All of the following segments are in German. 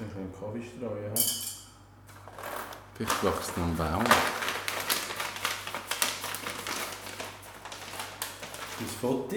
Ich kann Kaffee streuen. Vielleicht wächst noch ein Baum. Das Foto.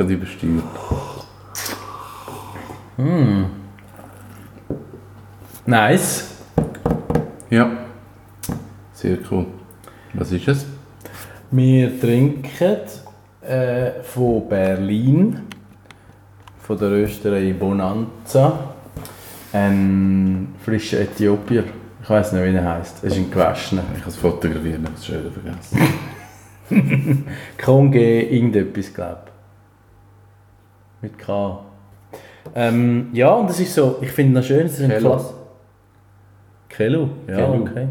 Hat es gerade übersteuert. Nice. Ja. Sehr cool. Was ist es? Wir trinken äh, von Berlin, von der Rösterei Bonanza, einen frischen Äthiopier. Ich weiß nicht, wie er heißt. Es ist ein gewaschener. Ich habe es fotografiert, habe es schon vergessen. Konge irgendetwas, glaube ich. Mit K. Ähm, ja, und das ist so, ich finde das schön, es ist ein. Klass... Kelu? Ja, Kelu. okay.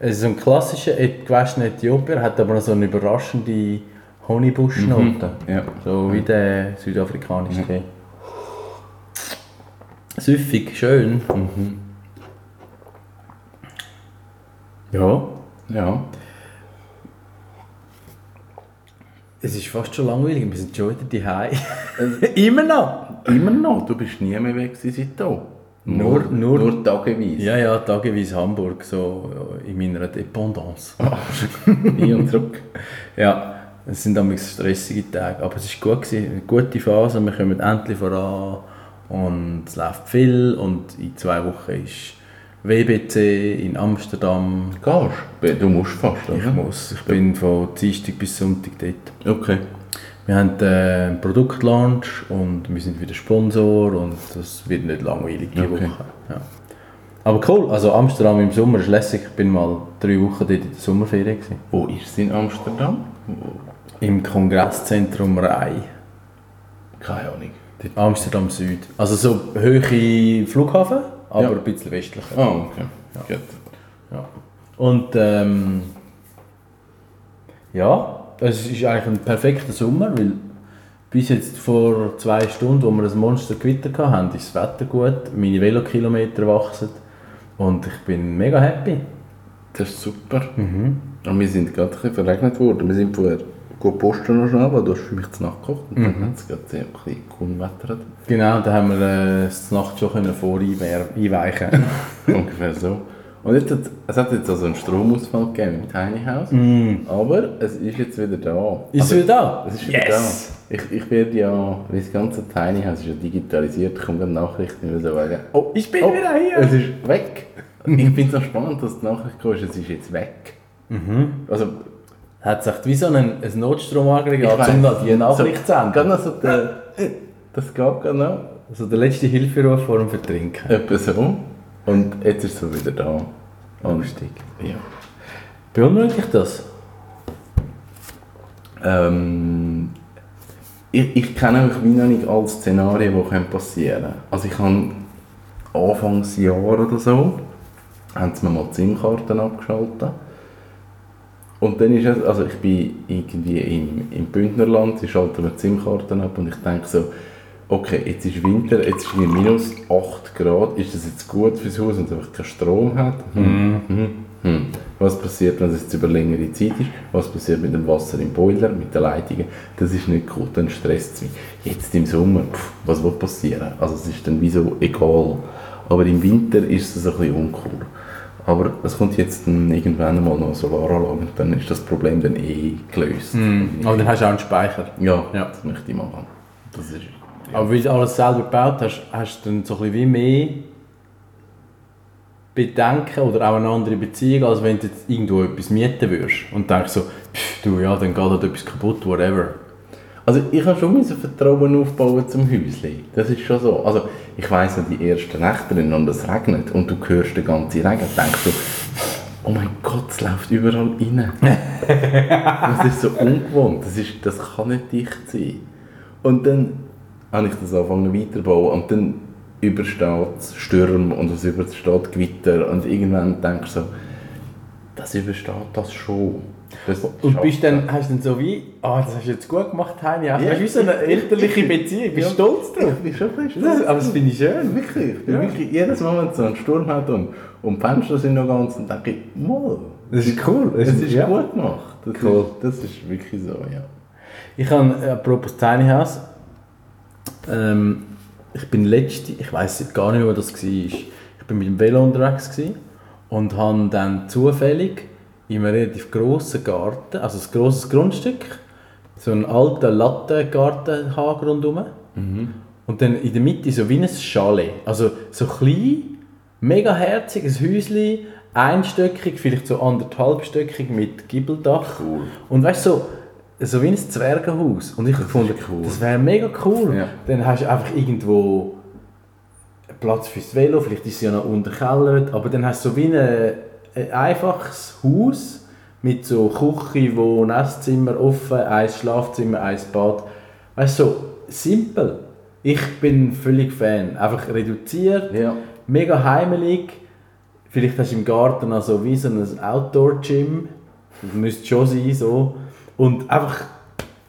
Es ist ein klassischer gewaschener Äthiopier, hat aber noch so eine überraschende Honeybuschnote. Ja. So wie der südafrikanische Tee. Süffig, schön. Ja. Ja. Es ist fast schon langweilig, wir sind schon wieder die Immer noch? Immer noch, du bist nie mehr weg seit da. Nur- nur- nur tageweise. Ja, ja, tageweise Hamburg, so ja, in meiner Dependance. Hin und zurück. Ja, es sind damals stressige Tage, aber es war gut, gewesen, eine gute Phase, wir kommen endlich voran und es läuft viel und in zwei Wochen ist WBC in Amsterdam. Gehst du? musst fast, oder? Ich muss, ich bin von Dienstag bis Sonntag dort. Okay. Wir haben äh, einen Produktlaunch und wir sind wieder Sponsor und das wird nicht langweilig die Okay. Woche. Ja. Aber cool, also Amsterdam im Sommer ist lässig. Ich bin mal drei Wochen dort in der Sommerferien. Gewesen. Wo ist es in Amsterdam? Im Kongresszentrum Rai. Keine Ahnung. Amsterdam Süd. Also so Höhe Flughafen, aber Ja. ein bisschen westlicher. Ah, okay. Gut. Ja. Und ähm, ja, es ist eigentlich ein perfekter Sommer, weil bis jetzt vor zwei Stunden, wo wir das Monster Gewitter hatten, ist das Wetter gut, meine Velokilometer wachsen und ich bin mega happy. Das ist super. Und wir sind gerade ein bisschen verregnet worden. Wir sind vorher gut posten noch schnell, weil du hast für mich zu Nacht gekocht. Und dann hat es gerade sehr ein bisschen unwettert. Genau, da haben wir äh, das Nacht schon können. Ungefähr so. Und jetzt hat, es hat jetzt also einen Stromausfall gegeben im Tiny House. Aber es ist jetzt wieder da. Ist Also, es wieder da? Es ist wieder Yes! da. Ich, ich werde ja, das ganze Tiny House ist ja digitalisiert, ich komme Nachrichten über so sagen, oh, Ich bin oh, wieder hier! Es ist weg. ich finde es noch spannend, dass die Nachricht kam, es ist jetzt weg. Also, Hat es echt wie so ein, ein Notstromaggregat, um da die Nachricht so, zu senden. Noch so der, das gerade noch. Also der letzte Hilferuf vor dem Vertrinken. Etwa so. Und jetzt ist es wieder da. Lustig. Ja. Beunruhigt dich das? Ähm, ich, ich kenne einfach wie noch nicht alle Szenarien, die passieren können. Also ich habe Anfangsjahr oder so, haben sie mir mal die SIM-Karten abgeschaltet. Und dann ist es, also ich bin irgendwie im, im Bündnerland, sie schalten mir SIM-Karten ab und ich denke so, okay, jetzt ist Winter, jetzt ist minus 8 Grad, ist das jetzt gut fürs Haus und es einfach keinen Strom hat? Hm, hm, hm. Was passiert, wenn es jetzt über längere Zeit ist? Was passiert mit dem Wasser im Boiler, mit den Leitungen? Das ist nicht gut, dann stresst es mich. Jetzt im Sommer, pff, was wird passieren? Also es ist dann wie so egal. Aber im Winter ist es ein bisschen uncool. Aber es kommt jetzt dann irgendwann mal noch eine Solaranlage und dann ist das Problem dann eh gelöst. Aber dann hast du auch einen Speicher. Ja, Ja. das möchte ich machen. Das ist, Aber weil du alles selber gebaut hast, hast du dann so ein bisschen wie mehr Bedenken oder auch eine andere Beziehung, als wenn du jetzt irgendwo etwas mieten würdest und denkst so, pff, du, ja, dann geht halt etwas kaputt, whatever. Also ich habe schon müssen Vertrauen aufbauen zum Häuschen. Das ist schon so. Also ich weiss noch, die ersten Nächte drin und es regnet und du hörst den ganzen Regen, denkst du, oh mein Gott, es läuft überall rein. das ist so ungewohnt, das, ist, das kann nicht dicht sein. Und dann habe ich das angefangen weiterzubauen und dann übersteht es Sturm und es übersteht Gewitter und irgendwann denkst du so, das übersteht das schon. Das Und schafft bist dann, er. hast du dann so wie, ah, das hast du jetzt gut gemacht, Heini. Ja, Ja. Hast du wie so eine elterliche Beziehung, bist du Ja. stolz drauf? Ich bin schon ein Das, stolz. aber das finde ich schön. Wirklich, ich bin Ja. wirklich jedes Mal, wenn es so einen Sturm hat und, und die Fenster sind noch ganz, dann denke ich, mal, Das ist cool. das ist ja. gut gemacht. Das, Cool. ist, das ist wirklich so, ja. Ich habe, äh, apropos Tiny House, ähm, ich bin letzte, ich weiß gar nicht wo das war. Ich bin mit dem Velo unterwegs und habe dann zufällig in einem relativ grossen Garten, also ein grosses Grundstück, so einen alten Lattengartenhaken rundherum. Und dann in der Mitte so wie ein Chalet. Also so klein, mega herzig, ein Häuschen, einstöckig, vielleicht so anderthalbstöckig mit Gibbeldach. Cool. Und weißt du, so, so wie ein Zwergenhaus. Und ich habe gefunden, cool. das wäre mega cool. Ja. Dann hast du einfach irgendwo Platz fürs Velo, vielleicht ist es ja noch unterkellert, aber dann hast du so wie eine, ein einfaches Haus mit so Küche, wo ein Esszimmer offen, ein Schlafzimmer, ein Bad. Weißt du, so simpel. Ich bin völlig Fan. Einfach reduziert, Ja. mega heimelig. Vielleicht hast du im Garten also wie so ein Outdoor-Gym. Das müsste schon sein, so. Und einfach,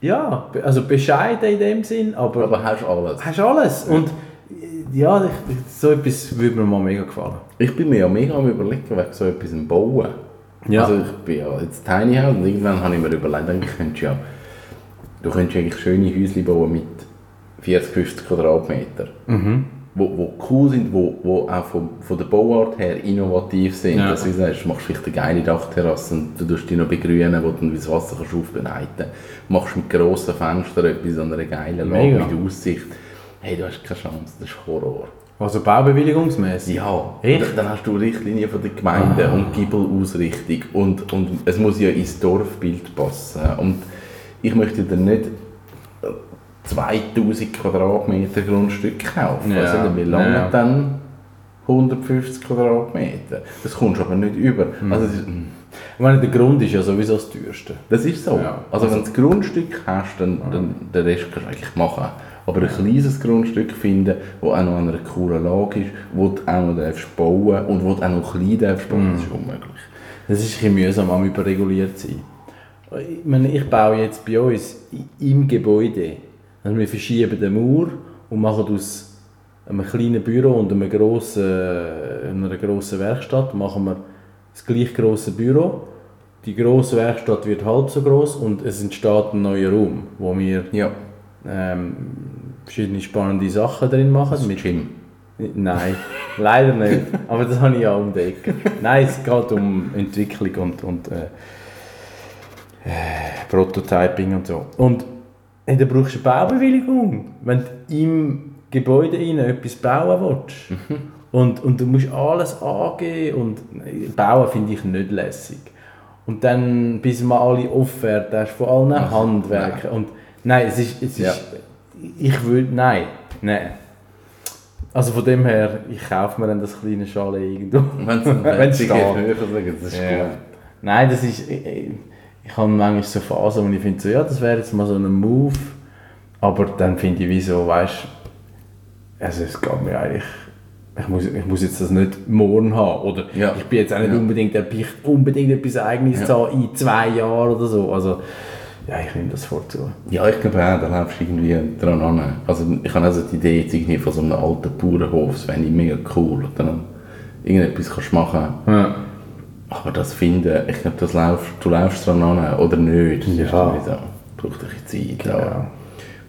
ja, also bescheiden in dem Sinn, aber, Aber hast alles. hast alles. Und ja, ich, so etwas würde mir mal mega gefallen. Ich bin mir ja mega am überlegen, wegen so etwas im Bauen. Ja. Also ich bin ja jetzt Tiny House und irgendwann habe ich mir überlegt, eigentlich könntest du ja, du könntest eigentlich schöne Häuschen bauen mit 40, 50 Quadratmeter. Mhm. Wo, wo cool sind, wo, wo auch von, von der Bauart her innovativ sind. Ja. Dass du sagst, du machst vielleicht eine geile Dachterrasse und du tust die noch begrünen, wo du dann das Wasser kannst aufbereiten Machst mit grossen Fenstern etwas an einer geilen Lage Mega. mit Aussicht. Hey, du hast keine Chance, das ist Horror. Also baubewilligungsmäßig. Ja, Echt? dann- hast du Richtlinien von der Gemeinde und Giebelausrichtung und, und es muss ja ins Dorfbild passen. Und ich möchte dann nicht äh, 2000 Quadratmeter Grundstück kaufen. Ja, Also, wie lange ja. dann 150 Quadratmeter? Das kommst du aber nicht über. Hm. Also, ist, Ich meine, der Grund ist ja sowieso das teuerste. das ist so. Ja, also, also- wenn du das Grundstück hast, dann, dann den Rest kannst du eigentlich machen. Aber ein kleines Grundstück finden, das auch noch an einer coolen Lage ist, wo du auch noch darfst bauen und wo du auch noch klein darfst bauen, das ist unmöglich. Das ist ein mühsam, am überreguliert sein. Ich, meine, ich baue jetzt bei uns im Gebäude. Also wir verschieben den Mauer und machen aus einem kleinen Büro und einem grossen, einer grossen Werkstatt machen wir das gleich grosse Büro. Die grosse Werkstatt wird halb so groß und es entsteht ein neuer Raum, wo wir Ja, ähm, verschiedene spannende Sachen drin machen. Mit Gym. Nein, leider nicht. Aber das habe ich ja um die Ecke. Nein, es geht um Entwicklung und, und äh, äh, Prototyping und so. Und hey, da brauchst du eine Baubewilligung, wenn du im Gebäude rein etwas bauen willst. Und, und du musst alles angeben und bauen finde ich nicht lässig. Und dann, bis mal alle Offerten hast von allen Handwerken. Und nein, es ist, es ist Ja. Ich würde, nein, nein. Also von dem her, ich kaufe mir dann das kleine Chalet irgendwo. Wenn es fertig ist, Ja. gut. Nein, das ist, ich, ich, ich habe manchmal so Phasen, wo ich finde, so, ja, das wäre jetzt mal so ein Move. Aber dann finde ich, wieso, weißt du, also es geht mir eigentlich, ich muss, ich muss jetzt das nicht morgen haben. Oder Ja. ich bin jetzt auch nicht Ja. unbedingt, der unbedingt etwas Eigenes Ja. in zwei Jahren oder so. Also, ja, ich nehme das vorzu. Ja, ich glaube auch, da läufst du irgendwie dran an. Also ich habe also die Idee jetzt irgendwie von so einem alten Bauernhof, das fände ich mega cool. Dann irgendetwas kannst du machen. Ja. Aber das finden, ich glaube, das laufst, du läufst dran an oder nicht. Das Ja. ist dann wieder, braucht ein bisschen Zeit. Genau.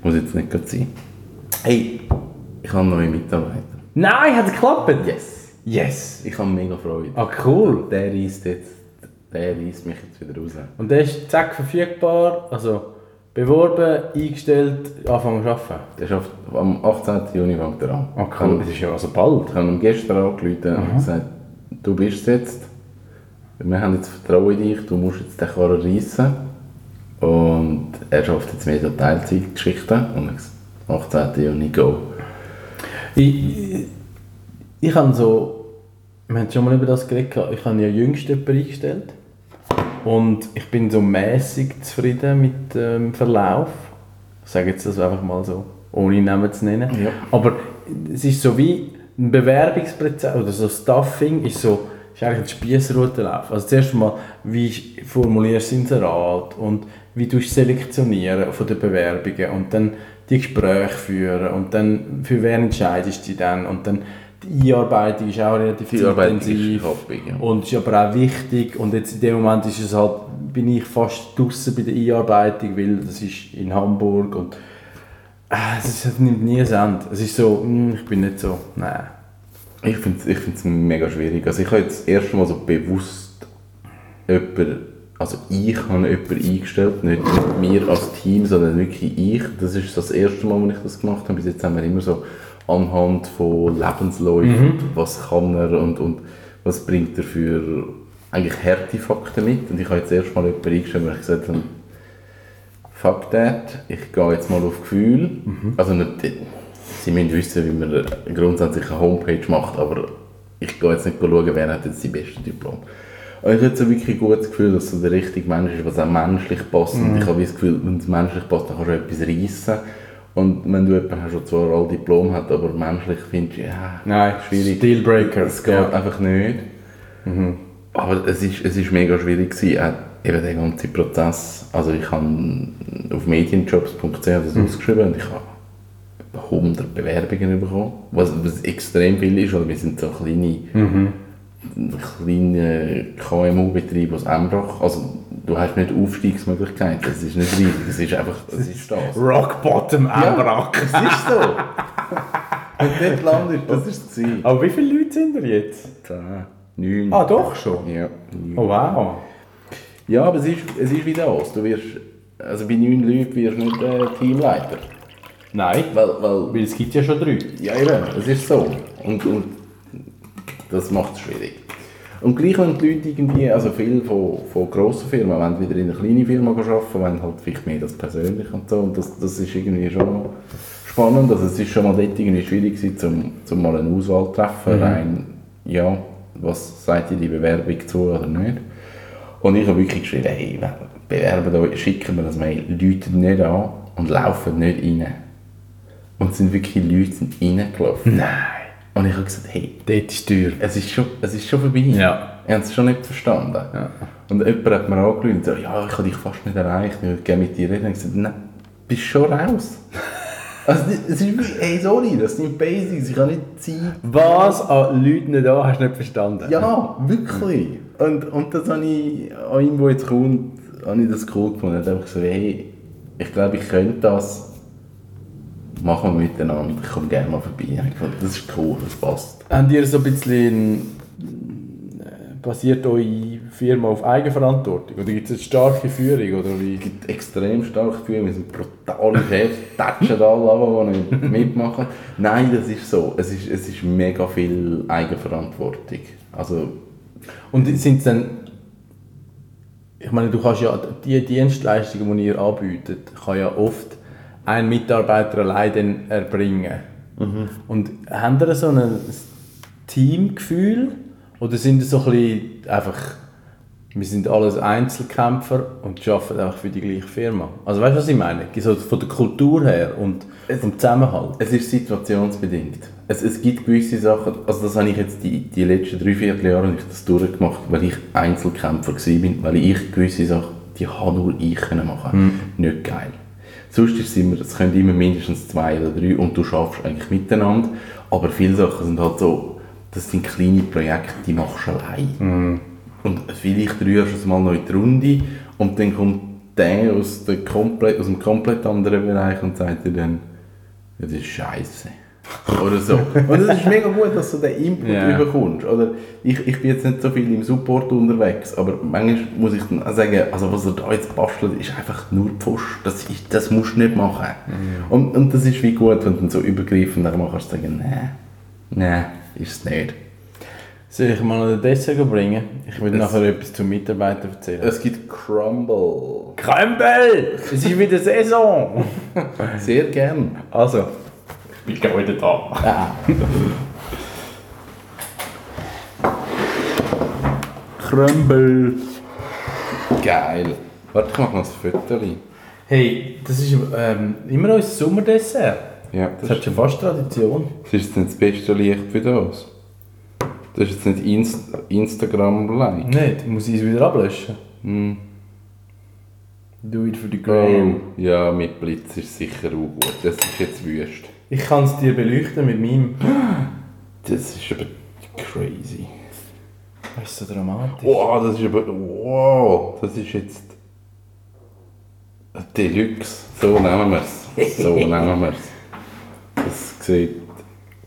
Muss jetzt nicht gerade sein. Hey, ich habe neue Mitarbeiter. Nein, hat es geklappt? Yes. Yes! Ich habe mega Freude. Ah, cool. Der reisst jetzt, der reisst mich jetzt wieder raus. Und der ist zack verfügbar, also beworben, eingestellt, anfangen zu arbeiten. Der schafft am 18. Juni fängt er an. Ah, cool. Das ist ja also bald. Ich habe ihm gestern angerufen und gesagt, du bist es jetzt. Wir haben jetzt Vertrauen in dich, du musst jetzt den Karren reissen. Und er schafft jetzt mehr so Teilzeitgeschichten und am 18. Juni go. Ich, ich habe so, wir haben schon mal über das geredet, ich habe ja jüngst jemanden eingestellt und ich bin so mäßig zufrieden mit dem Verlauf. Ich sage jetzt das einfach mal so, ohne Namen zu nennen. Ja. Aber es ist so wie ein Bewerbungsprozess oder so Stuffing ist so, ist eigentlich ein Spiessroutenlauf. Also zuerst mal, wie formulierst du Inserat und wie du selektionieren von den Bewerbungen und dann die Gespräche führen und dann für wen entscheidest du dich dann und dann die Einarbeitung ist auch relativ Die intensiv happig, ja. und ist aber auch wichtig und jetzt in dem Moment ist es halt, bin ich fast draußen bei der Einarbeitung, weil das ist in Hamburg und äh, es ist- nimmt nie ein Ende. Es ist so, hm, ich bin nicht so, nein. Ich finde es ich find's mega schwierig. Also ich habe jetzt das erste Mal so bewusst jemanden, also ich habe jemanden eingestellt, nicht wir als Team, sondern wirklich ich. Das ist das erste Mal, als ich das gemacht habe. Bis jetzt haben wir immer so anhand von Lebensläufen, was kann er und, und was bringt er für eigentlich harte Fakten mit. Und ich habe jetzt erst mal jemanden eingestellt, wo ich gesagt habe, fuck that, ich gehe jetzt mal auf Gefühl. Also nicht, sie müssen wissen, wie man grundsätzlich eine Homepage macht, aber ich gehe jetzt nicht schauen, wer hat jetzt die beste Diplom. Und ich habe jetzt so wirklich ein gutes Gefühl, dass so der richtige Mensch ist, was auch menschlich passt. Und ich habe das Gefühl, wenn es menschlich passt, dann kannst du etwas reissen. Und wenn du jemanden hast, der zwar all Diplom hat, aber menschlich findest du, ja, Nein, schwierig. Dealbreaker. Es geht Ja. einfach nicht. Aber es ist, es ist mega schwierig gewesen, auch eben der ganze Prozess. Also ich habe auf medienjobs.ch das ausgeschrieben und ich habe etwa 100 Bewerbungen bekommen, was, was extrem viel ist, weil wir sind so kleine, kleine KMU-Betrieb aus Embrach. Also du hast nicht Aufstiegsmöglichkeiten, es ist nicht riesig, es ist einfach, es ist das. Rock Bottom Ja, es ist so. Und dort landet, das ist das Ziel. Aber wie viele Leute sind da jetzt? 10, 9. Ah, doch schon? Ja, neun. Oh wow. Ja, aber es ist, es ist wie das. Du wirst, also bei neun Leuten wirst du nicht äh, Teamleiter. Nein, Weil, weil, weil es gibt ja schon drei. ja eben, es ist so. Und, und das macht es schwierig. Und gleich wenn die Leute irgendwie, also viele von, von grossen Firmen, wenn wieder in eine kleine Firma arbeiten, wollen halt vielleicht mehr das persönlich und so. Und das, das ist irgendwie schon spannend. Also es ist schon mal dort irgendwie schwierig gewesen, zum, zum mal eine Auswahl zu treffen, rein, ja, was sagt ihr die Bewerbung zu oder nicht. Und ich habe wirklich geschrieben, hey, bewerben euch, schicken mir das Mail, läutet nicht an und laufen nicht rein. Und sind wirklich Leute sind reingelaufen. Nein. Und ich habe gesagt, hey, Dort ist die Tür. es ist schon, es ist schon vorbei. Ja. Ich habe es schon nicht verstanden. Ja. Und jemand hat mir angerufen und gesagt, ja, ich habe dich fast nicht erreicht, ich würde gerne mit dir reden. Und ich gesagt, nein, bist schon raus. also, es ist wie, hey, sorry, das sind Basics, ich habe nicht Zeit. Was an Leuten an, hast du nicht verstanden? Ja, wirklich. Und, und das habe ich an ihm, der jetzt kommt, habe ich das cool gefunden. Hat einfach gesagt, hey, ich glaube, ich könnte das. Machen wir miteinander. Ich komme gerne mal vorbei. Fand, das ist cool, das passt. Habt ihr so ein bisschen... äh, Basiert eure Firma auf Eigenverantwortung? Oder gibt es eine starke Führung? Oder wie? Es gibt extrem starke Gefühle, wir sind brutale Chefs, tätschen alle an, die nicht mitmachen. Nein, das ist so. Es ist, es ist mega viel Eigenverantwortung. Also, Und sind es dann... Ich meine, du kannst ja die Dienstleistungen, die ihr anbietet, kann ja oft ein Mitarbeiter allein erbringen. Und haben ihr so ein Teamgefühl? Oder sind es so ein bisschen einfach, wir sind alles Einzelkämpfer und arbeiten einfach für die gleiche Firma? Also weißt du, was ich meine? So von der Kultur her und vom Zusammenhalt. es ist situationsbedingt. Es, es gibt gewisse Sachen, also das habe ich jetzt die, die letzten drei, vier Jahre nicht das durchgemacht, weil ich Einzelkämpfer war, weil ich gewisse Sachen, die habe nur ich machen Nicht geil. Sonst ist es immer, es können immer mindestens zwei oder drei und du schaffst eigentlich miteinander, aber viele Sachen sind halt so, das sind kleine Projekte, die machst du allein. Und vielleicht rührst du es mal noch in die Runde und dann kommt der aus, der komplett, aus einem komplett anderen Bereich und sagt dir dann, ja, das ist scheiße. Oder so. Und es ist mega gut, dass du den Input Ja. überkommst. Oder ich, ich bin jetzt nicht so viel im Support unterwegs, aber manchmal muss ich dann auch sagen, also was er da jetzt bastelt, ist einfach nur Pfusch. Das, ist, das musst du nicht machen. Und, und das ist wie gut, wenn du dann so übergreifend dann machst, sagen, nein, nein, ist es nicht. Soll ich mal den Dessert bringen? Ich will Es- nachher etwas zum Mitarbeiter erzählen. Es gibt Crumble. Krempel! Es ist wieder Saison! Sehr gern. Also, ich bin wieder da. Krempel! Geil. Warte, ich mache noch ein Foto. Hey, das ist ähm, immer unser Sommerdessert. Ja, Das hat schon fast Tradition. Das ist jetzt nicht das beste Licht für das. Das ist jetzt nicht Inst Instagram-like. Muss ich es wieder ablöschen. Hm. Do it for the gram. Oh, ja, mit Blitz ist sicher auch gut. Das ist jetzt wüst. Ich kann es dir beleuchten mit meinem. Das ist aber crazy. Das ist so dramatisch. Wow, das ist aber. Wow, das ist jetzt. ein Deluxe. So nehmen wir es. So nehmen wir es. Das sieht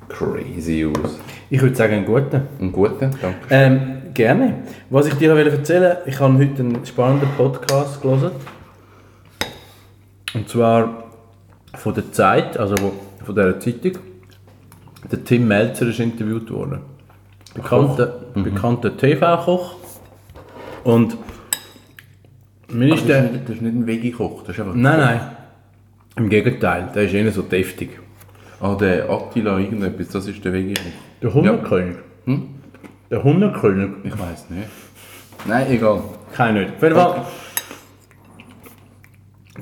crazy aus. Ich würde sagen, einen guten. Ein guter, danke. Ähm, gerne. Was ich dir noch erzählen wollte, ich habe heute einen spannenden Podcast gelesen. Und zwar von der Zeit, also wo- von dieser Zeitung. Der Tim Melzer ist interviewt worden. Bekannter, bekannter TV-Koch. Und mir Das ist der... nicht, das ist nicht ein Veggie-Koch, das ist einfach... Nein, nein. Im Gegenteil, der ist eher so deftig. Ah, der Attila irgendetwas, das ist der Veggie-Koch. Der Hundekönig. Hm? Der Hundekönig. Ich weiß nicht. Nein, egal. Kein nicht. Auf jeden Fall.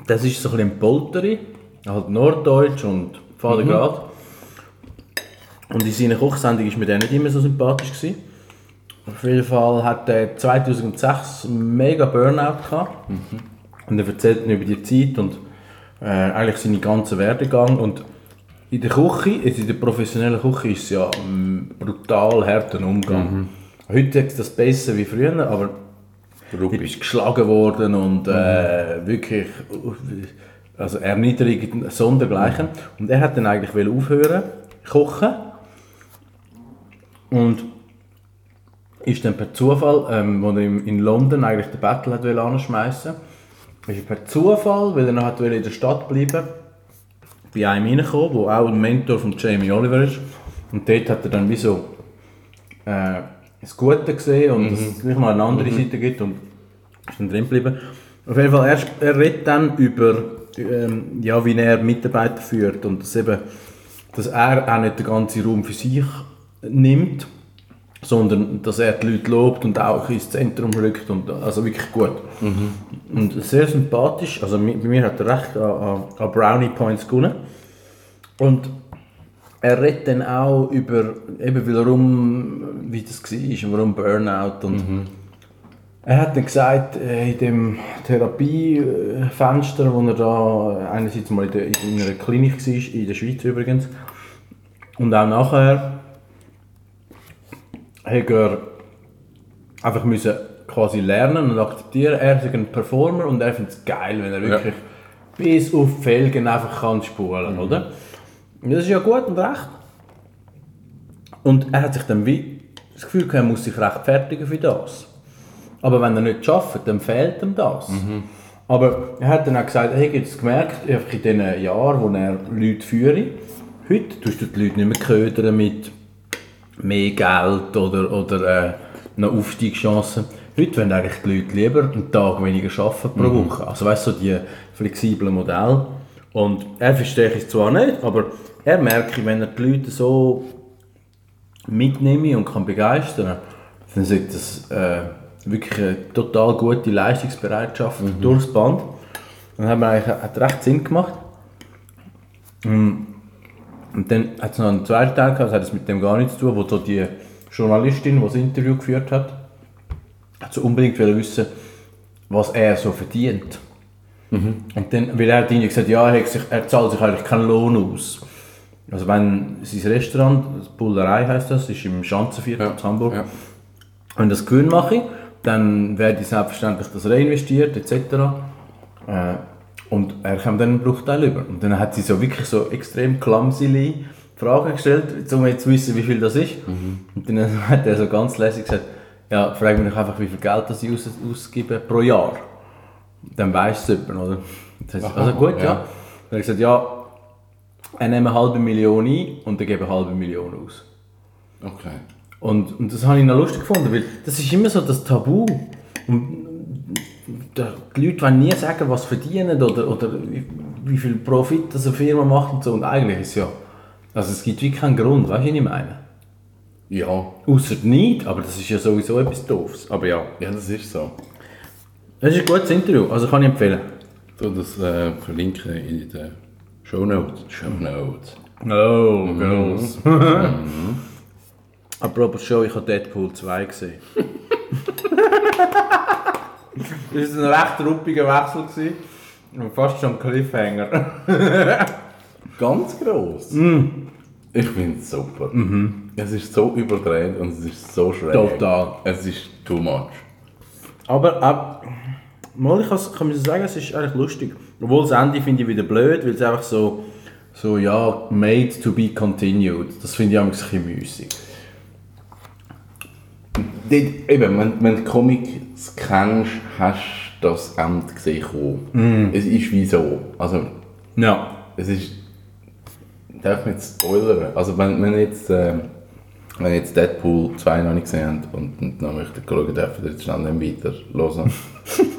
Das ist so ein bisschen Polteri, halt Norddeutsch und Vatergrad. Und in seiner Kochsendung war mir der nicht immer so sympathisch. Gewesen. Auf jeden Fall hat er 2006 einen mega Burnout gehabt. Und er erzählt über die Zeit und äh, eigentlich seinen ganzen Werdegang. Und in der Küche, also in der professionellen Küche, ist es ja ein brutal harter Umgang. Heute ist das besser wie früher, aber Du Rupi. bist geschlagen worden und äh, wirklich also erniedrigend, sondergleichen. Und er hat dann eigentlich will aufhören, kochen. Und ist dann per Zufall, ähm, als er in London eigentlich den Battle hat will anschmeißen, ist er per Zufall, weil er noch hat will in der Stadt bleiben, bei einem reingekommen, der auch ein Mentor von Jamie Oliver ist. Und dort hat er dann wie so äh, das Gute gesehen und dass es gleich mal eine andere Seite gibt und ist dann drin geblieben. Auf jeden Fall, er, er redet dann über, ähm, ja, wie er Mitarbeiter führt und dass, eben, dass er auch nicht den ganzen Raum für sich nimmt, sondern dass er die Leute lobt und auch ins Zentrum rückt und also wirklich gut. Und sehr sympathisch, also bei mir hat er recht an, an, Brownie Points gewonnen. Und er redet dann auch über, eben warum, wie das war und warum Burnout. Und Er hat dann gesagt, äh, in dem Therapiefenster, wo er da einerseits mal in, der, in einer Klinik war, in der Schweiz übrigens, und auch nachher, hat er einfach müssen quasi lernen und akzeptieren, er ist ein Performer und er findet es geil, wenn er wirklich bis auf die Felgen einfach kann spulen, oder? Und das ist ja gut und recht. Und er hat sich dann wie das Gefühl gehabt, er muss sich rechtfertigen für das. Aber wenn er nicht schafft, dann fehlt ihm das. Aber er hat dann auch gesagt, hey, jetzt gemerkt, einfach in den Jahren, wo er Leute führt, heute tust du die Leute nicht mehr ködern mit mehr Geld oder, oder äh, noch Aufstiegschancen. Heute wollen eigentlich die Leute lieber einen Tag weniger arbeiten pro Woche. Also weißt du, so die flexiblen Modelle. Und er verstehe ich es zwar nicht, aber er merkt, wenn er die Leute so mitnehme und kann begeistern, dann ist das äh, wirklich eine total gute Leistungsbereitschaft durchs Band. Dann hat, man eigentlich, hat recht Sinn gemacht. Mm. Und dann hat es noch einen zweiten Teil gehabt, das hat es mit dem gar nichts zu tun, wo so die Journalistin, die das Interview geführt hat, hat so unbedingt wissen, was er so verdient. Und dann, weil er hat gesagt, ja, er, sich, er zahlt sich eigentlich keinen Lohn aus. Also wenn sein Restaurant, das Bullerei heißt das, ist im Schanzenviertel in Hamburg, Ja. wenn das Gewinn mache, dann werde ich selbstverständlich das reinvestiert etc. Äh, und er kommt dann einen Bruchteil über. Und dann hat sie so wirklich so extrem clumsily Fragen gestellt, um jetzt zu wissen, wie viel das ist. Und dann hat er so ganz lässig gesagt, ja, frag mich einfach, wie viel Geld das ich aus, ausgebe pro Jahr. Dann du es jemand, oder? Das heißt, also gut, ja. ja. Dann hat er gesagt, ja, er nimmt eine halbe Million ein und er gebe eine halbe Million aus. Okay. Und, und das habe ich noch lustig gefunden, weil das ist immer so das Tabu. Und die Leute wollen nie sagen, was sie verdienen oder, oder wie, wie viel Profit das eine Firma macht und so. Und eigentlich ist es ja, also es gibt wie keinen Grund, weißt du, was ich meine? Ja, Außer nicht, aber das ist ja sowieso etwas Doofes. Aber ja, ja, das ist so. das ist ein gutes Interview, also kann ich empfehlen. Du das äh, verlinken in den Show Notes. Show Notes. Oh, gross. Apropos Show, ich habe Deadpool 2 gesehen. das war ein recht ruppiger Wechsel. Gewesen. Und fast schon ein Cliffhanger. Ganz gross. Ich finde es super. Es ist so überdreht und es ist so schräg. Total. Es ist too much. Aber ab, mal, ich kann mir sagen, es ist eigentlich lustig. Obwohl das Ende finde ich wieder blöd, weil es einfach so, so ja, made to be continued. Das finde ich ein bisschen müßig. Dort, eben, wenn, wenn du Comics kennst, hast du das Ende gesehen. kommen. Es ist wie so. Also, Ja. es ist. Darf ich nicht spoilern? Also, wenn, wenn jetzt. Äh, wenn jetzt Deadpool 2 noch nicht gesehen habt und, und noch möchtet schauen, dürft ihr jetzt schnell dann weiter hören.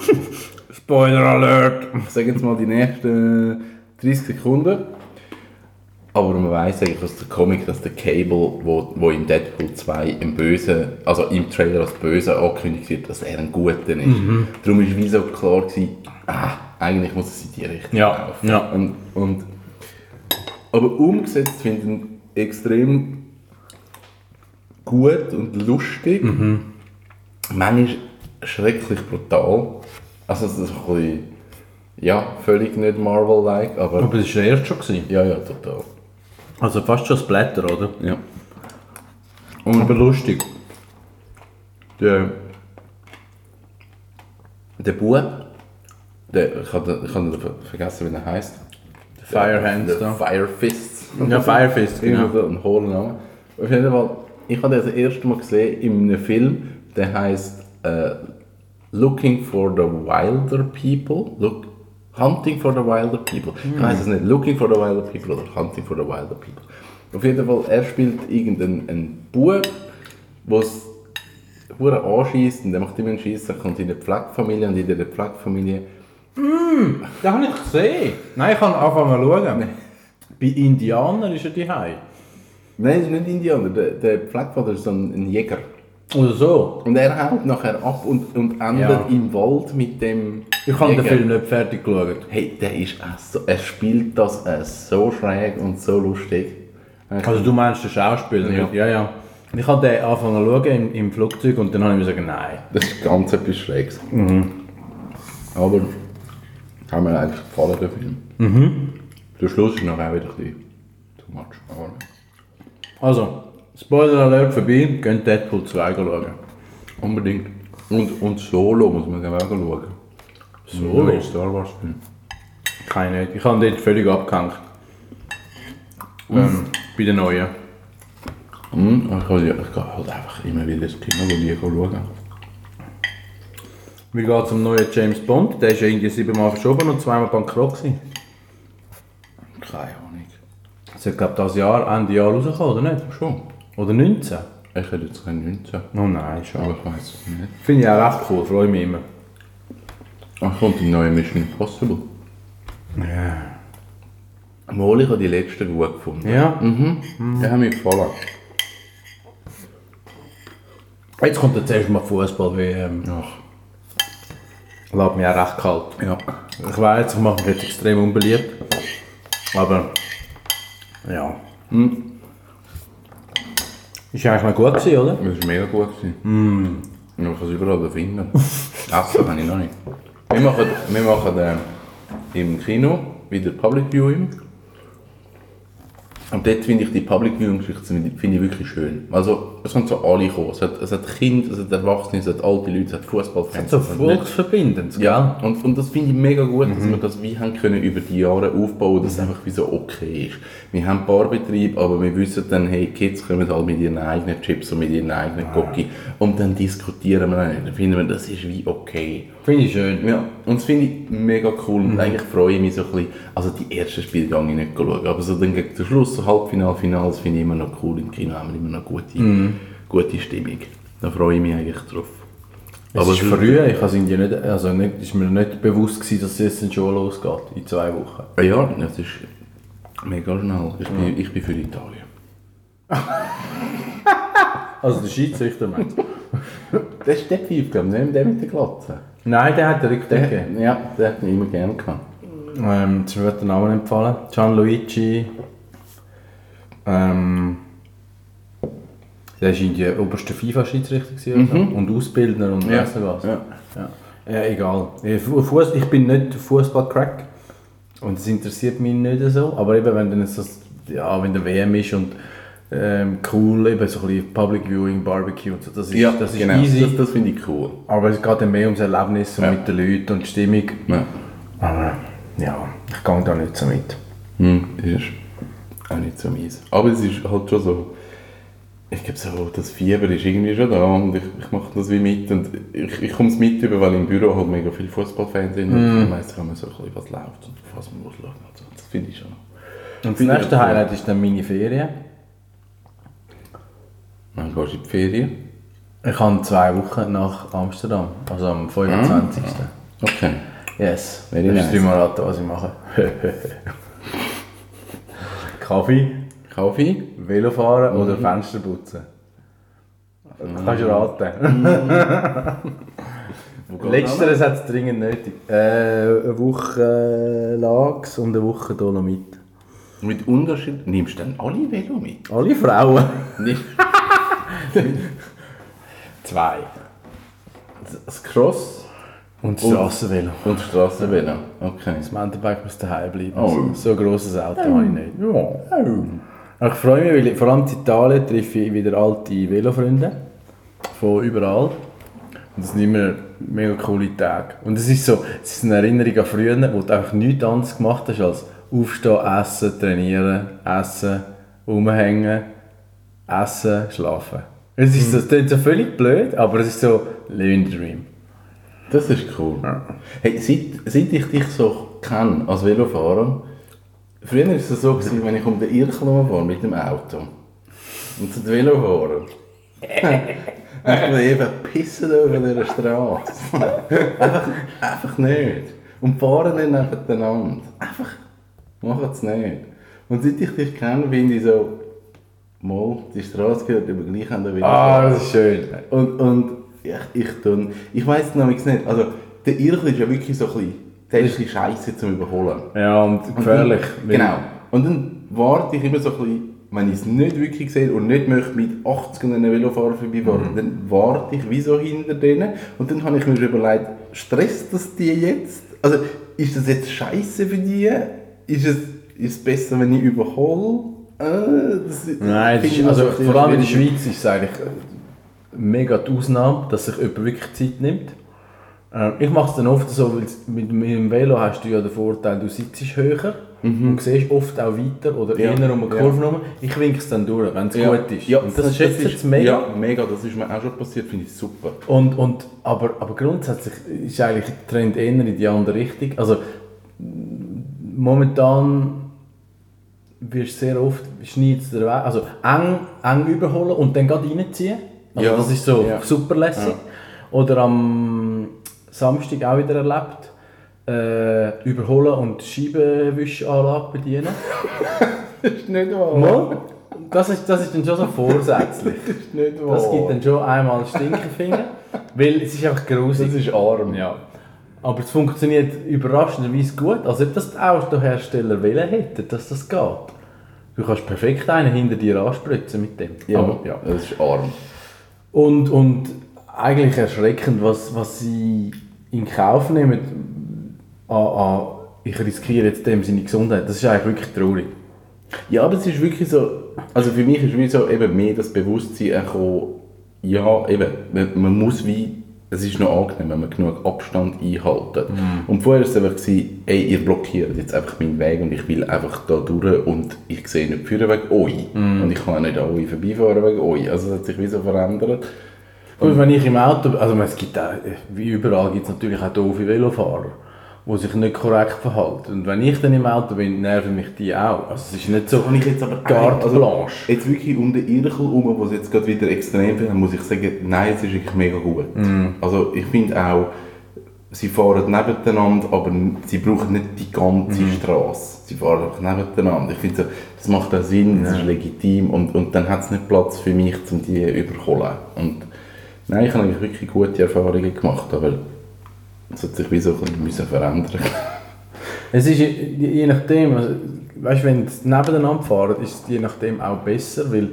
Spoiler Alert! ich sage jetzt mal die nächsten 30 Sekunden. Aber man weiß eigentlich aus der Comic, dass der Cable, wo, wo in Deadpool 2 im Bösen, also im Trailer als Böse angekündigt wird, dass er ein Guter ist. Darum war wie so klar, gewesen, ah, eigentlich muss es in die Richtung Ja, laufen. ja. Und, und, aber umgesetzt finde ich extrem gut und lustig. Manchmal schrecklich brutal. Also es ist ein bisschen, ja, völlig nicht Marvel-like, aber Aber das war der erste schon. Gewesen. ja, ja, total. Also fast schon Splatter, oder? Ja. Aber lustig. Der, der Bub, der, ich habe ich hab ver- vergessen, wie er heißt. Firehands der da. Fire Fists. Ja, Firefist, genau. So ein Name. Auf jeden Fall, ich habe den das erste Mal gesehen in einem Film, der heißt äh, Looking for the Wilder People. Look, Hunting for the Wilder People. Ich weiß es nicht. Looking for the Wilder People oder Hunting for the Wilder People. Auf jeden Fall, er spielt irgendeinen einen Bub, der es hure anschießt und der macht immer einen Schieß, dann kommt in eine Pflegefamilie und in dieser Pflegefamilie Den habe ich gesehen. Nein, ich kann anfangen zu schauen. Bei Indianern ist er die Nein, es ist nicht Indianer, der, der Pflegevater ist so ein, ein Jäger. Oder so. Und er haut nachher ab und, und endet Ja. im Wald mit dem Ich habe den. Film nicht fertig geschaut. Hey, der ist auch so, er spielt das äh, so schräg und so lustig. Also du meinst den Schauspieler? Ja. ja. ja. Ich habe den angefangen zu schauen im, im Flugzeug und dann habe ich mir gesagt, nein. Das ist ganz etwas Schräges. Mhm. Aber hat mir eigentlich gefallen, der Film. Mhm. Der Schluss ist nachher wieder ein bisschen too much. Aber Also, Spoiler Alert vorbei, geht Deadpool 2 schauen. unbedingt. Und, und Solo muss man auch schauen. Solo? Ja, Star Wars Film. Keine. Ich habe dort völlig abgehängt. Ähm, bei den neuen. Mhm. Ich, kann, ich kann halt einfach immer wieder ins Kino gehen schauen. Wie geht es um neuen James Bond? Der ist ja irgendwie siebenmal verschoben und zweimal bankrott gewesen. Keine Ahnung. Das hat, glaube ich, dieses Jahr, Ende Jahr rausgekommen, oder nicht? Schon. Oder 19? Ich hätte jetzt kein 19. Oh nein, Aber schade. ich weiß es nicht. Finde ich auch recht cool, freue mich immer. Ach, kommt die neue Mission Impossible. Ja. Mal, ich habe die letzte gut gefunden. Ja. Mhm. Die haben mir gefallen. Jetzt kommt jetzt erstmal Fußball-WM. Ach, Lässt mich auch recht kalt. ja. Ich weiß, ich mache mich jetzt extrem unbeliebt. Aber. Ja. Ist eigentlich noch gut gewesen, oder? Das war mega gut. Mm. Ich kann es überall finden. Essen kann ich noch nicht. Wir machen, wir machen äh, im Kino wieder Public Viewing. Und dort finde ich die Public Viewing Geschichte finde ich wirklich schön. Also es sind so alle gekommen. Es hat, es hat Kinder, es hat Erwachsene, es hat alte Leute, es hat Fußballfans. So es hat nicht- volksverbindend? Ja, und, und das finde ich mega gut, dass wir das wie haben können über die Jahre aufbauen, dass es einfach wie so okay ist. Wir haben Barbetrieb, aber wir wissen dann, hey, Kids kommen halt mit ihren eigenen Chips und mit ihren eigenen Cookie und dann diskutieren wir nicht. Dann finden wir, das ist wie okay. Finde ich schön. Ja, und das finde ich mega cool und eigentlich freue ich mich so ein bisschen, also die ersten Spiele gehe ich nicht schauen, aber so dann gegen den Schluss, so Halbfinale, Finale, das finde ich immer noch cool, im Kino haben wir immer noch gute, gute Stimmung. Da freue ich mich eigentlich drauf. Es Aber ist früh, ich nicht, also nicht, ist mir nicht bewusst gewesen, dass es jetzt schon losgeht, in zwei Wochen. Ah Ja, das ist mega schnell. Ich bin, ich bin für Italien. Also der Schiedsrichter meint Das ist der Pfeif, glaube ich, nicht der mit der Glatze. Nein, der hat den Rücktritt Der, gegeben. ja, der hat mich immer gerne gehabt. Ähm, jetzt wird der Name empfallen. Gianluigi. Ähm, der war in die oberste FIFA-Schiedsrichter so. und Ausbildner und Ja. weiss was. Ja. Ja. Ja, egal. Ich, Fuss, ich bin nicht Fußball-Crack und es interessiert mich nicht so. Aber eben, wenn dann so, ja, wenn der WM ist und ähm, cool, eben so ein bisschen Public Viewing, Barbecue und so, das ist, Ja, das ist genau. easy. Das, das finde ich cool. aber es geht dann mehr ums Erlebnis und Ja. mit den Leuten und die Stimmung. Ja. Aber ja, ich gehe da nicht so mit. Hm, ist auch nicht so mies. Aber es ist halt schon so, ich glaube so, das Fieber ist irgendwie schon da und ich, ich mache das wie mit und ich, ich komme es mit über, weil im Büro halt mega viele Fußballfans sind und dann weiss ich immer so ein bisschen, was läuft und auf was man muss schauen und so. Das finde ich schon. Und das nächste. Highlight ist dann meine Ferien. Gehst in die Ferien. Ich habe zwei Wochen nach Amsterdam, also am 25. Okay. Yes, Very das nice. ist die Marathon, was ich mache. Kaffee, Kaffee? Velofahren oder Fenster putzen? Kannst du raten. Letzteres hat es dringend nötig. Äh, eine Woche Lachs und eine Woche Dolomit. Mit Unterschied nimmst du dann alle Velo mit? Alle Frauen? Zwei. das Cross Und das Strassenvelo. und Strassenvelo. Okay. Das Mountainbike muss daheim bleiben. Oh. So ein grosses Auto habe ich nicht. Ja. Ich freue mich, weil ich, vor allem in Italien treffe ich wieder alte Velofreunde. Von überall. Und das sind immer mega coole Tage. Und es ist so, es ist eine Erinnerung an früher, wo du einfach nichts anderes gemacht hast als aufstehen, essen, trainieren, essen, rumhängen, essen, schlafen. Es ist so, es klingt so völlig blöd, aber es ist so the dream. Das ist cool. Hey, seit, seit ich dich so kenne als Velofahrer, früher war es so, gewesen, wenn ich um den Irrkel fahre mit dem Auto und zu den Velofahrern, ich bin eben pissen über dieser Straße. einfach, einfach nicht. Und fahren dann nebeneinander. Einfach, machen es nicht. Und seit ich dich kenne, finde ich so, mal, die Straße gehört über gleich an den Velofahrer. Ah, das ist schön. Und, und ich, ich, tun, ich weiss es nämlich nicht. Also, der Irrkel ist ja wirklich so ein bisschen, der ist ein bisschen scheiße zum Überholen. Ja, und Und gefährlich. Dann, genau. Und dann warte ich immer so ein bisschen, wenn ich es nicht wirklich sehe und nicht möchte mit 80 an einem Velofahrer vorbeifahren, dann warte ich wie so hinter denen. Und dann habe ich mir überlegt, stresst das die jetzt? Also, ist das jetzt scheiße für die? Ist es, ist es besser, wenn ich überhole? Äh, das, Nein, das ist, ich also vor allem in der. Schweiz ist es eigentlich äh, mega die Ausnahme, dass sich jemand wirklich Zeit nimmt. Ähm, Ich mache es dann oft so, weil mit, dem Velo hast du ja den Vorteil, du sitzt höher und siehst oft auch weiter oder Mhm. Ja, eher um eine ja. Kurve herum. Ich winke es dann durch, wenn es Ja, gut ist. Ja, und das, schätzt ist jetzt mega. Ja, mega, das ist mir auch schon passiert, finde ich super. Und, und, aber, aber grundsätzlich ist eigentlich der Trend eher in die andere Richtung. Also momentan wirst sehr oft der Weg, also eng, eng überholen und dann gerade reinziehen. Also Ja, das ist so ja. super lässig. Oder am Samstag auch wieder erlebt, äh, überholen und Scheibenwischanlage bedienen. Das ist nicht wahr. Mal, das ist, das ist dann schon so vorsätzlich. Das ist nicht wahr. Das gibt dann schon einmal Stinkefinger, weil es ist einfach grusig. Das ist arm. Ja. Aber es funktioniert überraschenderweise gut. Also ob das die Autohersteller wollen hätten, dass das geht. Du kannst perfekt einen hinter dir anspritzen mit dem. Ja, Aber, ja. das ist arm. Und, und eigentlich erschreckend, was, was sie in Kauf nehmen. An, an, ich riskiere jetzt dem seine Gesundheit. Das ist eigentlich wirklich traurig. Ja, aber es ist wirklich so, also für mich ist wie so eben mehr das Bewusstsein gekommen, ja, eben, man, man muss wie, es ist noch angenehm, wenn man genug Abstand einhalten. Und vorher war es einfach, gewesen, ey, ihr blockiert jetzt einfach meinen Weg und ich will einfach da durch und ich sehe nicht führen wegen euch. Und ich kann auch nicht an euch vorbeifahren wegen euch. Also es hat sich wie so verändert. Gut, wenn ich im Auto, also es gibt auch, wie überall gibt es natürlich auch doofe Velofahrer. Die sich nicht korrekt verhalten. Und wenn ich dann im Auto bin, nerven mich die auch. Also es ist nicht so ich jetzt aber carte also, blanche. Jetzt wirklich um den Irkel herum, wo es jetzt gerade wieder extrem wird, muss ich sagen, nein, es ist wirklich mega gut. Mhm. Also ich finde auch, sie fahren nebeneinander, aber sie brauchen nicht die ganze Mhm. Straße. Sie fahren einfach nebeneinander. Ich finde, so, das macht auch Sinn, das ist legitim und, und dann hat es nicht Platz für mich, um die überholen. Und nein, ich habe wirklich gute Erfahrungen gemacht, aber es hat sich wie so ein bisschen verändern. Es ist je, je nachdem, also, weißt, wenn sie nebeneinander fahren, ist es je nachdem auch besser, weil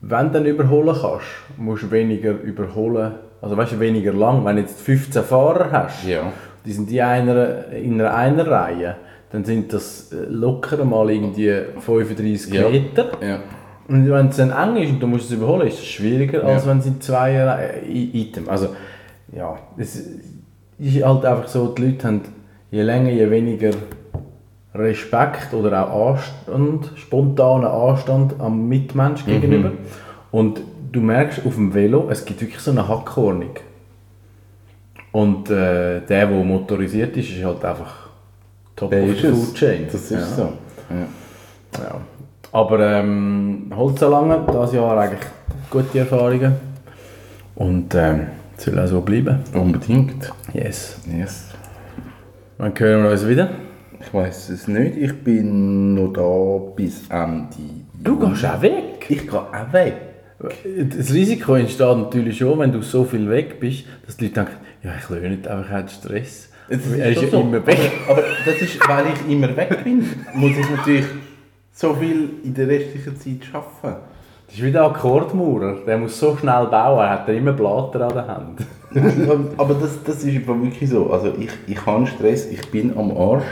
wenn du dann überholen kannst, musst du weniger überholen, also weißt du, weniger lang. Wenn du jetzt 15 Fahrer hast, Ja. die sind die einer, in einer, Reihe, dann sind das äh, locker mal irgendwie 35 Ja. Meter. Ja. Und wenn es dann eng ist und du musst es überholen, ist es schwieriger, als wenn es in zwei äh, Item. Also, ja, es ist halt einfach so, die Leute haben je länger, je weniger Respekt oder auch Anstand, spontanen Anstand am Mitmensch gegenüber. Und du merkst auf dem Velo, es gibt wirklich so eine Hackordnung. Und äh, der, der motorisiert ist, ist halt einfach top Der of the food chain. Das ist ja. so. Ja. Ja. Aber ähm, Holzalange, dieses Jahr eigentlich gute Erfahrungen. Und ähm, soll auch so bleiben. Unbedingt. Yes. Yes. Dann hören wir uns wieder. Ich weiß es nicht. Ich bin noch da bis Ende. Du gehst auch weg. Ich gehe auch weg. Das Risiko entsteht natürlich schon, wenn du so viel weg bist, dass die Leute denken, ja, ich löhne nicht einfach er hat Stress. er ist ja so. immer weg. Aber, aber das ist, weil ich immer weg bin, muss ich natürlich so viel in der restlichen Zeit arbeiten. Das ist wie der Akkordmaurer. Der muss so schnell bauen, er hat immer Blatter an der Hand. aber das, das ist wirklich so. Also ich, ich habe Stress, ich bin am Arsch,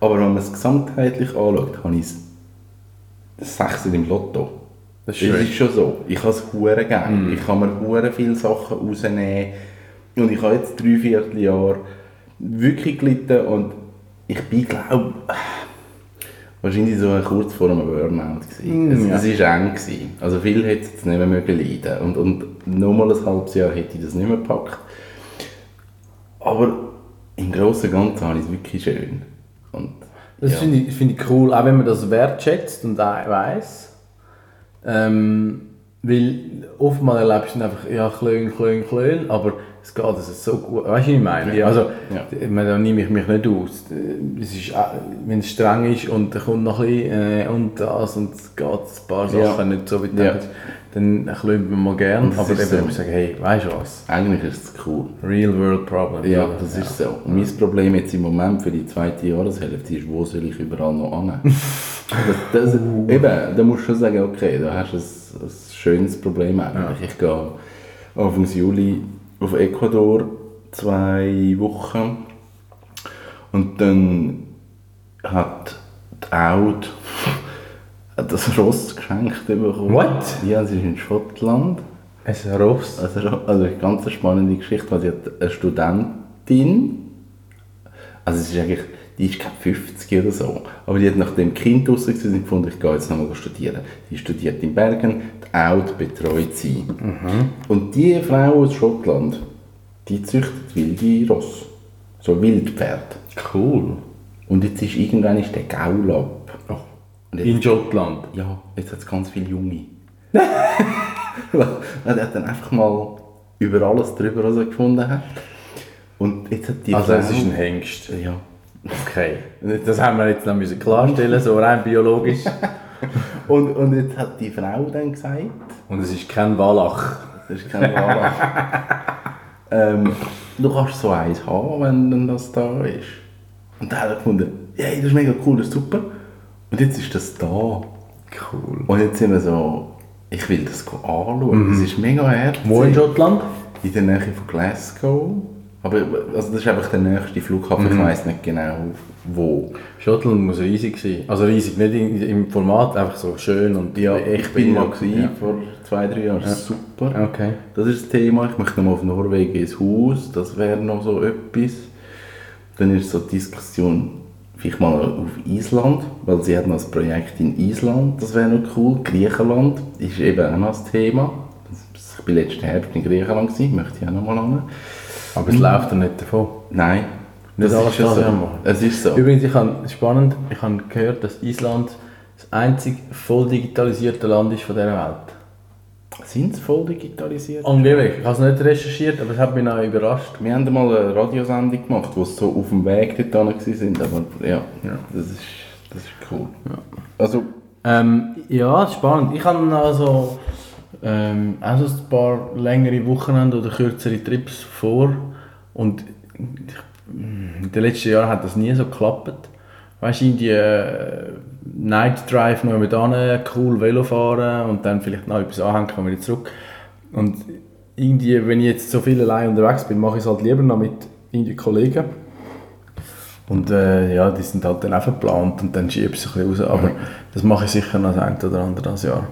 aber wenn man es gesamtheitlich anschaut, habe ich das Sechser im Lotto. Das Das ist schon so. Ich habe es hure gerne. Ich kann mir hure viele Sachen rausnehmen. Und ich habe jetzt drei Vierteljahr wirklich gelitten und ich bin, glaube wahrscheinlich so kurz vor einem Burnout gewesen. Mm, es, ja. es war eng. Gewesen. Also viel hätte es nicht mehr leiden und, und nochmal ein halbes Jahr hätte ich das nicht mehr gepackt. Aber im Großen und Ganzen habe ich es wirklich schön. Und, Das ja. finde ich, finde ich cool, auch wenn man das wertschätzt und auch weiss. Ähm, weil oftmals erlebst du einfach, ja, klön, klön, klön, aber es geht ist so gut. Weißt du, was ich meine? Ja. Also, Ja. meine, da nehme ich mich nicht aus. Es ist, auch- wenn es streng ist und da kommt noch ein bisschen äh, und das und es geht ein paar Sachen Ja. nicht so wie du denkst, dann klönt man mal gern. Aber eben, so. ich sage, hey, weißt du was? Eigentlich ist es cool. Real world problem. Ja, das ist so. Und mein Problem jetzt im Moment für die zweite Jahreshälfte ist, wo soll ich überall noch hin? das, das, Uh. eben, da musst du schon sagen, okay, da hast du ein, ein schönes Problem eigentlich. Ich gehe Anfang Juli auf Ecuador zwei Wochen und dann hat die Aud das Ross geschenkt bekommen. What? Ja, sie ist in Schottland. Es ist Ross. Also, also eine ganz spannende Geschichte, weil sie hat eine Studentin, also es ist eigentlich, die ist glaube 50 oder so, aber die hat nach dem Kind draussen gewesen und gefunden, ich gehe jetzt nochmal studieren. Die studiert in Bergen, die Out betreut sie. Und die Frau aus Schottland, die züchtet wilde Ross, so Wildpferd. Cool. Und jetzt ist irgendwann ist der Gaul ab. Oh. Jetzt, In Schottland. ja, jetzt hat es ganz viele Junge. Er dann einfach mal über alles drüber herausgefunden hat. Und jetzt hat die Also es ist ein Hengst. Ja. Okay. Das haben wir jetzt noch müssen klarstellen, so rein biologisch. Und, und jetzt hat die Frau dann gesagt, Und es ist kein Wallach. das ist kein Wallach, ähm, du kannst so eins haben, wenn dann das da ist. Und dann hat er gefunden, hey, das ist mega cool, das ist super. Und jetzt ist das da. Cool. Und jetzt sind wir so, ich will das anschauen. Das ist mega herzig. Wo in Schottland? In der Nähe von Glasgow. Aber also das ist einfach der nächste Flughafen, ich weiß nicht genau wo. Schottland muss riesig sein. Also riesig, nicht in, im Format, einfach so schön und Ja, ich bin mal Ja. vor zwei, drei Jahren. Super. Okay. Das ist das Thema. Ich möchte noch mal auf Norwegen ins Haus. Das wäre noch so etwas. Dann ist so die Diskussion, vielleicht mal auf Island, weil sie hat noch ein Projekt in Island. Das wäre noch cool. Griechenland ist eben auch noch das Thema. Ich war letzten Herbst in Griechenland, gewesen, möchte ich auch noch mal hin. Aber es läuft dann nicht davon. Nein, Nicht Das alle ist so. machen. Es ist so. Übrigens, ich habe, spannend, ich habe gehört, dass Island das einzige voll digitalisierte Land ist von dieser Welt. Sind sie voll digitalisiert? Angeblich. Ich habe es nicht recherchiert, aber es hat mich auch überrascht. Wir haben mal eine Radiosendung gemacht, wo sie so auf dem Weg dorthin waren. Aber ja, Ja. Das, ist, das ist cool. Also, Ähm, ja, spannend. Ich habe also ähm, auch so ein paar längere Wochenende oder kürzere Trips vor und ich, in den letzten Jahren hat das nie so geklappt. Weißt du, in die äh, Night Drive noch mit an, cool Velo fahren und dann vielleicht noch etwas anhängen und wieder zurück. Und irgendwie, wenn ich jetzt so viel allein unterwegs bin, mache ich es halt lieber noch mit irgendwie Kollegen. Und äh, ja, die sind halt dann auch verplant und dann schiebe ich es ein bisschen raus. Aber das mache ich sicher noch das ein oder andere das Jahr.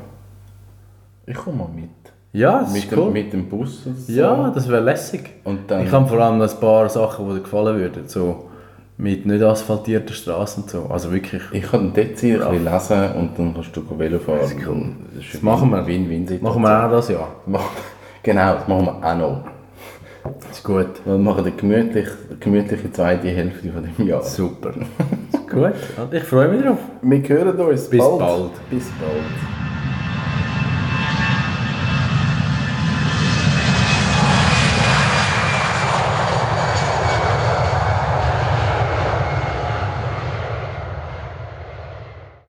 Ich komme mal mit. Ja, das Mit ist dem, cool. mit dem Bus so. Ja, das wäre lässig. Und dann, Ich habe vor allem ein paar Sachen, die dir gefallen würden. So mit nicht asphaltierten Straßen und so. Also wirklich. ich kann dort sein, ein bisschen lesen und dann kannst du Velo fahren. Das ist cool. Das, ist Das machen wir. Win-Win-Situation. Machen wir auch das. Mach- Genau, das machen wir auch noch. Das ist gut. Wir machen die gemütlich, gemütliche zweite Hälfte von dem Jahr. Super. gut. Und ich freue mich drauf. Wir hören uns. Bis bald. Bis bald.